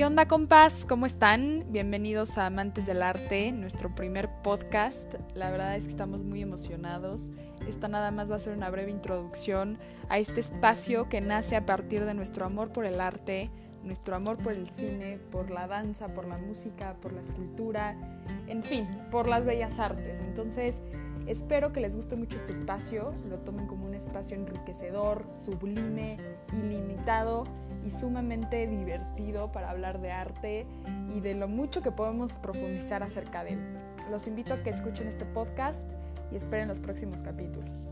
¿Qué onda compas? ¿Cómo están? Bienvenidos a Amantes del Arte, nuestro primer podcast. La verdad es que estamos muy emocionados. Esta nada más va a ser una breve introducción a este espacio que nace a partir de nuestro amor por el arte, nuestro amor por el cine, por la danza, por la música, por la escultura, en fin, por las bellas artes. Entonces, espero que les guste mucho este espacio, lo tomen como un espacio enriquecedor, sublime, ilimitado y sumamente divertido para hablar de arte y de lo mucho que podemos profundizar acerca de él. Los invito a que escuchen este podcast y esperen los próximos capítulos.